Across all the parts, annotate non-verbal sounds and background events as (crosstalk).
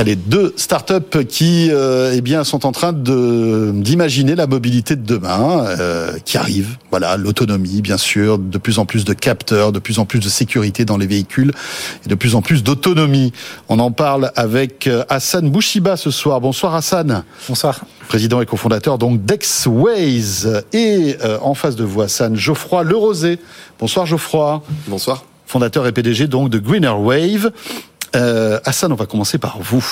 Allez, deux startups qui euh, eh bien sont en train de d'imaginer la mobilité de demain euh, qui arrive. Voilà, l'autonomie bien sûr, de plus en plus de capteurs, de plus en plus de sécurité dans les véhicules et de plus en plus d'autonomie. On en parle avec euh, Hassan Bouchiba ce soir. Bonsoir Hassan. Bonsoir. Président et cofondateur donc d'Exways et euh, en face de vous Hassan Geoffroy Lerosé. Bonsoir Geoffroy. Bonsoir. Fondateur et PDG donc de Greener Wave. Euh, Hassan, on va commencer par vous.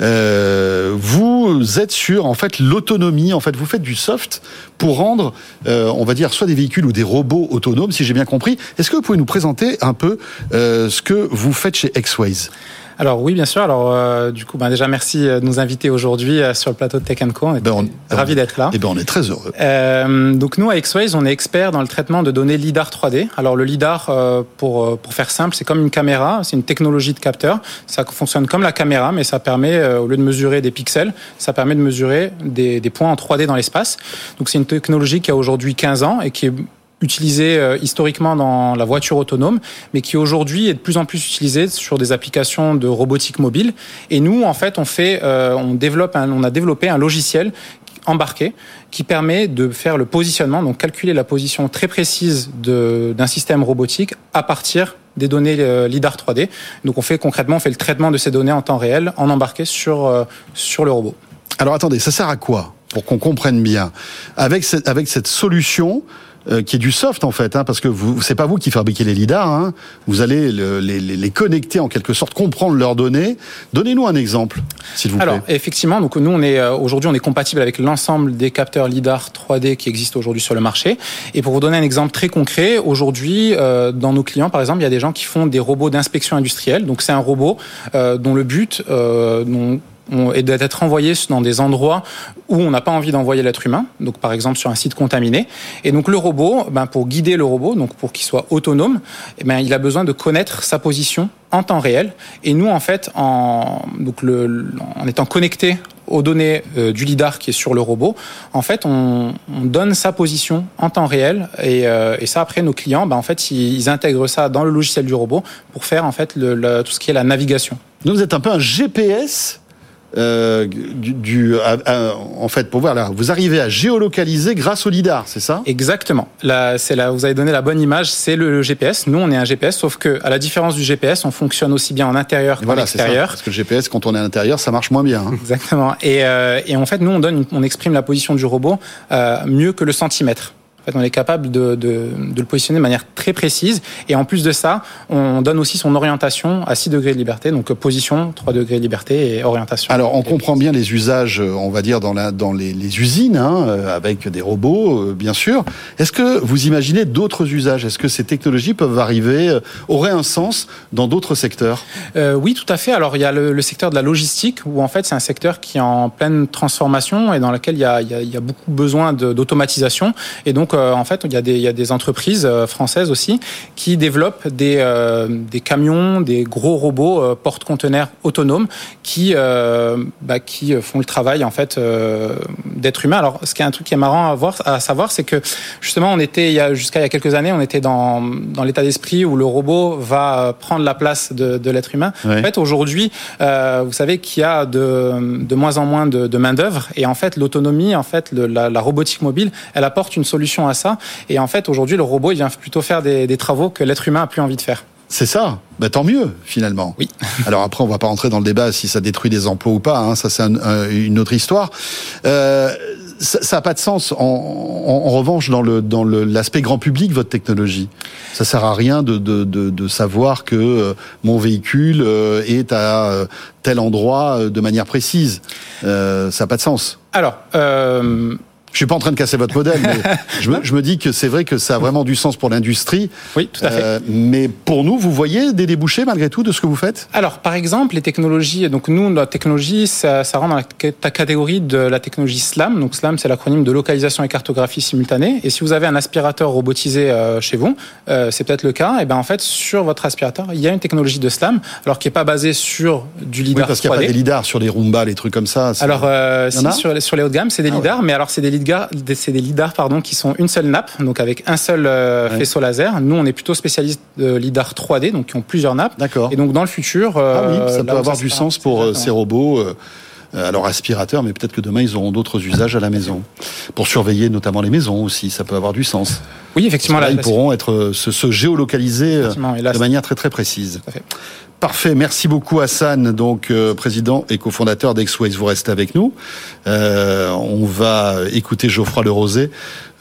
Euh, vous êtes sur en fait l'autonomie. En fait, vous faites du soft pour rendre, euh, on va dire, soit des véhicules ou des robots autonomes, si j'ai bien compris. Est-ce que vous pouvez nous présenter un peu euh, ce que vous faites chez Xways? Alors oui, bien sûr. Alors euh, du coup, ben, déjà merci de nous inviter aujourd'hui euh, sur le plateau de Tech Co. On est Ben, on- ravis d'être là. Eh ben, on est très heureux. Euh, donc nous à Xways, on est expert dans le traitement de données lidar 3D. Alors le lidar, euh, pour euh, pour faire simple, c'est comme une caméra, c'est une technologie de capteur. Ça fonctionne comme la caméra, mais ça permet euh, au lieu de mesurer des pixels, ça permet de mesurer des, des points en 3D dans l'espace. Donc c'est une technologie qui a aujourd'hui 15 ans et qui est utilisée euh, historiquement dans la voiture autonome, mais qui aujourd'hui est de plus en plus utilisée sur des applications de robotique mobile. Et nous, en fait, on fait, euh, on développe, un- on a développé un logiciel embarqué qui permet de faire le positionnement, donc calculer la position très précise d'un système robotique à partir des données euh, lidar 3D. Donc on fait concrètement, on fait le traitement de ces données en temps réel en embarqué sur euh, sur le robot. Alors attendez, ça sert à quoi Pour qu'on comprenne bien? Avec cette, avec cette solution, euh, qui est du soft en fait, hein, parce que vous, c'est pas vous qui fabriquez les lidars, hein, vous allez le- les, les- les connecter en quelque sorte, comprendre leurs données. Donnez-nous un exemple, s'il vous plaît. Alors effectivement, donc nous on est euh, aujourd'hui on est compatible avec l'ensemble des capteurs lidar 3D qui existent aujourd'hui sur le marché. Et pour vous donner un exemple très concret, aujourd'hui euh, dans nos clients par exemple, il y a des gens qui font des robots d'inspection industrielle. Donc c'est un robot euh, dont le but euh, dont est d'être envoyé dans des endroits où on n'a pas envie d'envoyer l'être humain, donc par exemple sur un site contaminé. Et donc le robot, ben, pour guider le robot, donc pour qu'il soit autonome, eh ben, il a besoin de connaître sa position en temps réel. Et nous, en fait, en, étant connecté aux données euh, du lidar qui est sur le robot, en fait, on, on donne sa position en temps réel et, euh, et ça après nos clients, ben, en fait, ils, intègrent ça dans le logiciel du robot pour faire en fait tout ce qui est la navigation. Donc vous êtes un peu un GPS. Euh, du, du- à- à- en fait, pour voir là, vous arrivez à géolocaliser grâce au lidar, c'est ça? Exactement. Là, c'est là, vous avez donné la bonne image. C'est le GPS. Nous, on est un GPS, sauf que à la différence du GPS, on fonctionne aussi bien en intérieur qu'en Voilà, c'est ça. extérieur. Parce que le GPS, quand on est à l'intérieur, ça marche moins bien. hein. Exactement. Et, euh, et en fait, nous, on donne, on exprime la position du robot euh, mieux que le centimètre. En fait, on est capable de, de, de le positionner de manière très précise. Et en plus de ça, on donne aussi son orientation à 6 degrés de liberté. Donc, euh, position, 3 degrés de liberté et orientation. Alors, on comprend bien les usages, euh, on va dire, dans, la, dans les, les usines, hein, euh, avec des robots, bien sûr. Est-ce que vous imaginez d'autres usages? Est-ce que ces technologies peuvent arriver, auraient un sens dans d'autres secteurs? Euh, oui, tout à fait. Alors, il y a le, le secteur de la logistique, où en fait, c'est un secteur qui est en pleine transformation et dans lequel il y a, il y a, il y a beaucoup besoin d'automatisation. Et donc, euh, en fait, il y, a des, il y a des entreprises euh, françaises aussi qui développent des, euh, des camions, des gros robots euh, porte-conteneurs autonomes qui, bah, qui font le travail en fait d'être humain. Alors, ce qui est un truc qui est marrant à voir, à savoir, c'est que justement, on était jusqu'à il y a quelques années, on était dans dans l'état d'esprit où le robot va prendre la place de, de l'être humain. Ouais. En fait, aujourd'hui, vous savez qu'il y a de, de moins en moins de, de main d'œuvre et en fait, l'autonomie, en fait, le- la, la robotique mobile, elle apporte une solution à ça. Et en fait, aujourd'hui, le robot, il vient plutôt faire des, des travaux que l'être humain a plus envie de faire. C'est ça bah, Tant mieux, finalement. Oui. (laughs) Alors après, on va pas rentrer dans le débat si ça détruit des emplois ou pas. Hein, ça, c'est un- un- une autre histoire. Euh, ça n'a pas de sens. En, en- en revanche, dans le dans le- l'aspect grand public, votre technologie, ça sert à rien de de, de, de savoir que euh, mon véhicule euh, est à tel endroit de manière précise. Ça n'a pas de sens. Alors, euh, Je suis pas en train de casser votre modèle, mais (laughs) je me, je me dis que c'est vrai que ça a vraiment du sens pour l'industrie. oui, tout à fait. Euh, mais pour nous, vous voyez des débouchés malgré tout de ce que vous faites? Alors, par exemple, les technologies. Donc, nous, notre technologie, ça, ça rentre dans la ca- catégorie de la technologie SLAM. Donc, SLAM, c'est l'acronyme de localisation et cartographie simultanée. Et si vous avez un aspirateur robotisé euh, chez vous, euh, c'est peut-être le cas. Et ben, en fait, sur votre aspirateur, il y a une technologie de SLAM, alors qui est pas basée sur du Oui, lidar parce qu'il n'y a 3D. pas des lidars sur les Roomba, les trucs comme ça. Alors, si, sur, les- sur les haut de gamme, c'est des Ah ouais. mais alors c'est des lidars lidars, c'est des lidars pardon, qui sont une seule nappe, donc avec un seul euh, faisceau laser. Nous, on est plutôt spécialiste de lidar 3D, donc qui ont plusieurs nappes. D'accord. Et donc dans le futur, Ah oui, ça peut avoir du sens pour euh, exactement. ces robots. euh, euh, alors aspirateur, mais peut-être que demain ils auront d'autres usages à la maison pour surveiller notamment les maisons aussi. Ça peut avoir du sens. Oui, effectivement, Là, là, ils pourront être euh, se, se géolocaliser euh, de manière très très précise. Parfait, merci beaucoup Hassan, donc euh, président et cofondateur d'Exways. Vous restez avec nous. Euh, on va écouter Geoffroy Lerosé,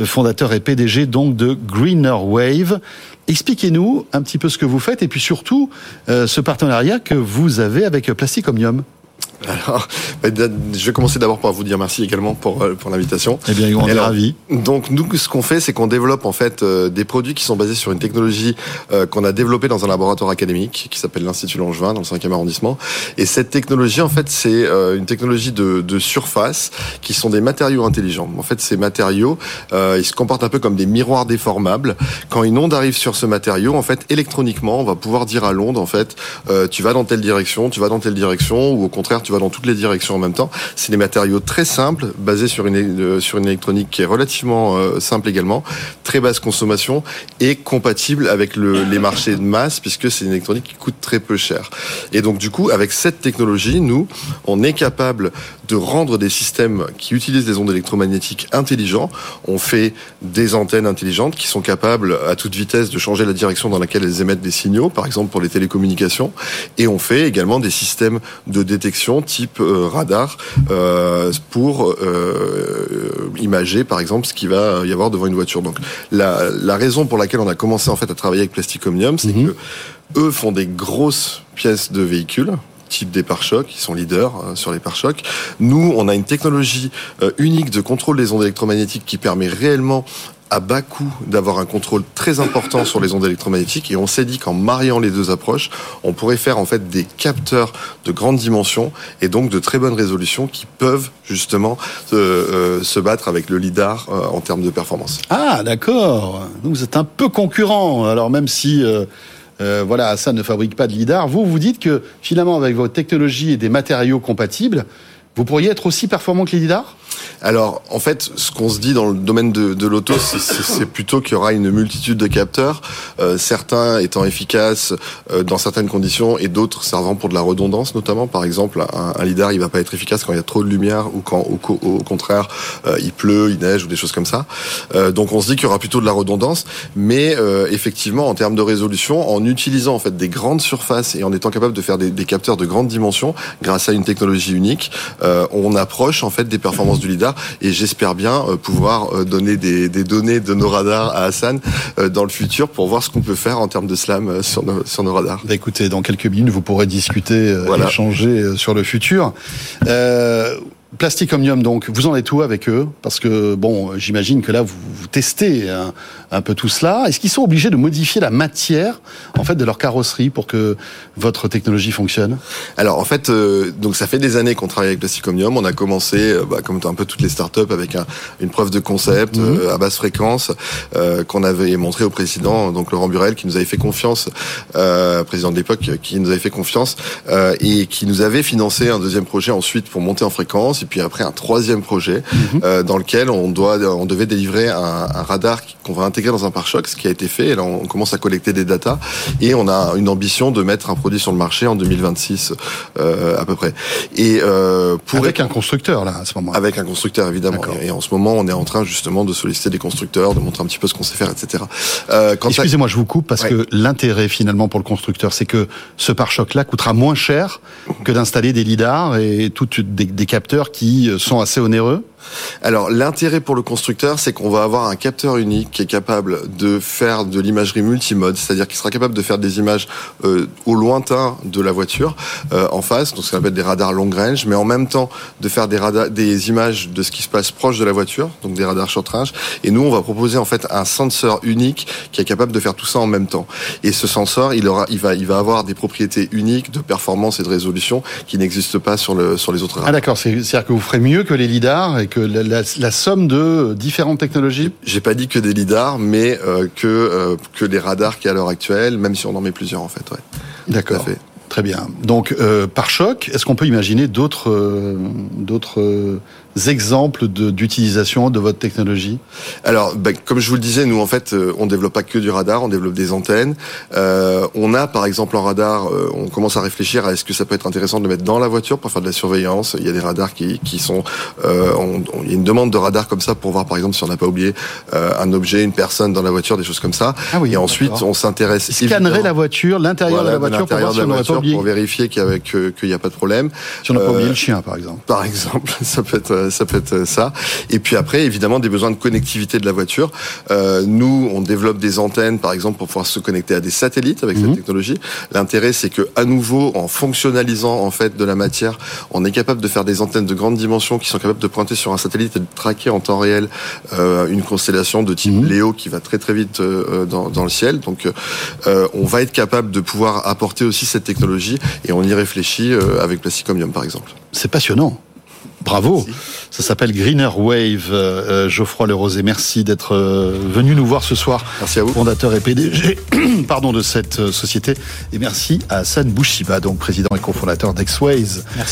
fondateur et PDG donc de Greener Wave. Expliquez-nous un petit peu ce que vous faites et puis surtout euh, ce partenariat que vous avez avec Plastic Omnium. Alors, bah, je vais commencer d'abord par vous dire merci également pour, euh, pour l'invitation. Eh bien, on est ravis. Donc nous, ce qu'on fait, c'est qu'on développe en fait euh, des produits qui sont basés sur une technologie euh, qu'on a développée dans un laboratoire académique qui s'appelle l'Institut Langevin dans le 5e arrondissement. Et cette technologie, en fait, c'est euh, une technologie de, de surface qui sont des matériaux intelligents. En fait, ces matériaux, euh, ils se comportent un peu comme des miroirs déformables. Quand une onde arrive sur ce matériau, en fait, électroniquement, on va pouvoir dire à l'onde, en fait, euh, tu vas dans telle direction, tu vas dans telle direction, ou au contraire, tu vas dans toutes les directions en même temps. C'est des matériaux très simples, basés sur une, euh, sur une électronique qui est relativement euh, simple également, très basse consommation et compatible avec le, les marchés de masse, puisque c'est une électronique qui coûte très peu cher. Et donc, du coup, avec cette technologie, nous, on est capable de rendre des systèmes qui utilisent des ondes électromagnétiques intelligents. On fait des antennes intelligentes qui sont capables à toute vitesse de changer la direction dans laquelle elles émettent des signaux, par exemple pour les télécommunications. Et on fait également des systèmes de détection type euh, radar euh, pour euh, imager, par exemple, ce qui va y avoir devant une voiture. Donc la, la raison pour laquelle on a commencé en fait à travailler avec Plastic Omnium, c'est que eux font des grosses pièces de véhicules type des pare-chocs, ils sont leaders euh, sur les pare-chocs. Nous, on a une technologie unique de contrôle des ondes électromagnétiques qui permet réellement à bas coût d'avoir un contrôle très important sur les ondes électromagnétiques et on s'est dit qu'en mariant les deux approches, on pourrait faire en fait des capteurs de grande dimension et donc de très bonne résolution qui peuvent justement euh, euh, se battre avec le lidar euh, en termes de performance. Ah, d'accord. Vous êtes un peu concurrent. Alors même si euh, voilà, Hassan ne fabrique pas de lidar, vous vous dites que finalement avec votre technologie et des matériaux compatibles, vous pourriez être aussi performant que les lidars Alors, en fait, ce qu'on se dit dans le domaine de, l'auto, c'est- plutôt qu'il y aura une multitude de capteurs, euh, certains étant efficaces euh, dans certaines conditions et d'autres servant pour de la redondance, notamment. Par exemple, un, lidar, il va pas être efficace quand il y a trop de lumière ou quand, au, co- au contraire, euh, il pleut, il neige ou des choses comme ça. Donc, on se dit qu'il y aura plutôt de la redondance, mais effectivement, en termes de résolution, en utilisant en fait des grandes surfaces et en étant capable de faire des, capteurs de grande dimension, grâce à une technologie unique, on approche en fait des performances du lidar et j'espère bien euh, pouvoir euh, donner des, des données de nos radars à Hassan euh, dans le futur pour voir ce qu'on peut faire en termes de slam sur nos, sur nos radars. Bah, Écoutez, dans quelques minutes, vous pourrez discuter, Voilà. échanger sur le futur. Euh, Plastic Omnium, donc, vous en êtes où avec eux? Parce que, bon, j'imagine que là, vous, vous testez un, un peu tout cela. Est-ce qu'ils sont obligés de modifier la matière, en fait, de leur carrosserie pour que votre technologie fonctionne? Alors en fait, euh, donc ça fait des années qu'on travaille avec Plastic Omnium. On a commencé, euh, bah, comme un peu toutes les startups, avec un- une preuve de concept Mhm. euh, à basse fréquence qu'on avait montré au président, donc Laurent Burel, qui nous avait fait confiance, président de l'époque, qui nous avait fait confiance et qui nous avait financé un deuxième projet ensuite pour monter en fréquence, et puis après un troisième projet euh, dans lequel on doit, on devait délivrer un, un radar qu'on va intégrer dans un pare-choc, ce qui a été fait. Et là, on commence à collecter des datas et on a une ambition de mettre un produit sur le marché en 2026 euh, à peu près. Et euh, pour Avec un constructeur, là, à ce moment-là. avec un constructeur évidemment. Et en ce moment, on est en train justement de solliciter des constructeurs, de montrer un petit peu ce qu'on sait faire, etc. Euh, Excusez-moi, je vous coupe parce Ouais. que l'intérêt finalement pour le constructeur, c'est que ce pare-choc-là coûtera moins cher que d'installer des lidars et toutes des, des capteurs qui sont assez onéreux. Alors l'intérêt pour le constructeur, c'est qu'on va avoir un capteur unique qui est capable de faire de l'imagerie multimode, c'est-à-dire qu'il sera capable de faire des images euh, au lointain de la voiture euh, en face, donc ce qu'on appelle des radars long range, mais en même temps de faire des radars, des images de ce qui se passe proche de la voiture, donc des radars short range. Et nous, on va proposer en fait un sensor unique qui est capable de faire tout ça en même temps. Et ce sensor, il aura, il va, il va avoir des propriétés uniques de performance et de résolution qui n'existent pas sur le sur les autres Ah radars. d'accord, c'est- c'est-à-dire que vous ferez mieux que les lidars que la, la- la somme de différentes technologies. J'ai pas dit que des lidars, mais euh, que euh, que les radars qui à l'heure actuelle, même si on en met plusieurs en fait. Ouais. D'accord. Très bien. Donc, euh, par choc, est-ce qu'on peut imaginer d'autres euh, d'autres euh, exemples d'utilisation de, votre technologie? Alors, ben, comme je vous le disais, nous en fait, euh, on développe pas que du radar, on développe des antennes. Euh, on a par exemple en radar, euh, on commence à réfléchir à est-ce que ça peut être intéressant de le mettre dans la voiture pour faire de la surveillance. Il y a des radars qui, qui sont, euh, on, il y a une demande de radar comme ça pour voir par exemple si on n'a pas oublié euh, un objet, une personne dans la voiture, des choses comme ça. Ah oui, Et ensuite, on s'intéresse. Scannerait la voiture, l'intérieur Voilà, de la voiture, pour, voir si la on pas oublié. pour vérifier qu'il n'y a pas de problème. Si on n'a pas oublié le chien, par exemple. par (laughs) exemple, ça peut être ça peut être ça. Et puis après, évidemment, des besoins de connectivité de la voiture. Euh, nous, on développe des antennes, par exemple, pour pouvoir se connecter à des satellites avec Mhm. cette technologie. L'intérêt, c'est que à nouveau, en fonctionnalisant en fait de la matière, on est capable de faire des antennes de grande dimension qui sont capables de pointer sur un satellite et de traquer en temps réel euh, une constellation de type Mhm. Léo qui va très très vite euh, dans, dans le ciel. Donc, euh, on va être capable de pouvoir apporter aussi cette technologie et on y réfléchit euh, avec Plasticomium, par exemple. C'est passionnant. Bravo. Ça s'appelle Greener Wave. Euh, euh, Geoffroy Lerosé, merci d'être euh, venu nous voir ce soir. Merci à vous. Fondateur et PDG (clears throat) pardon, de cette euh, société. Et merci à Hassan Bouchiba, donc président et cofondateur d'Exways. Merci.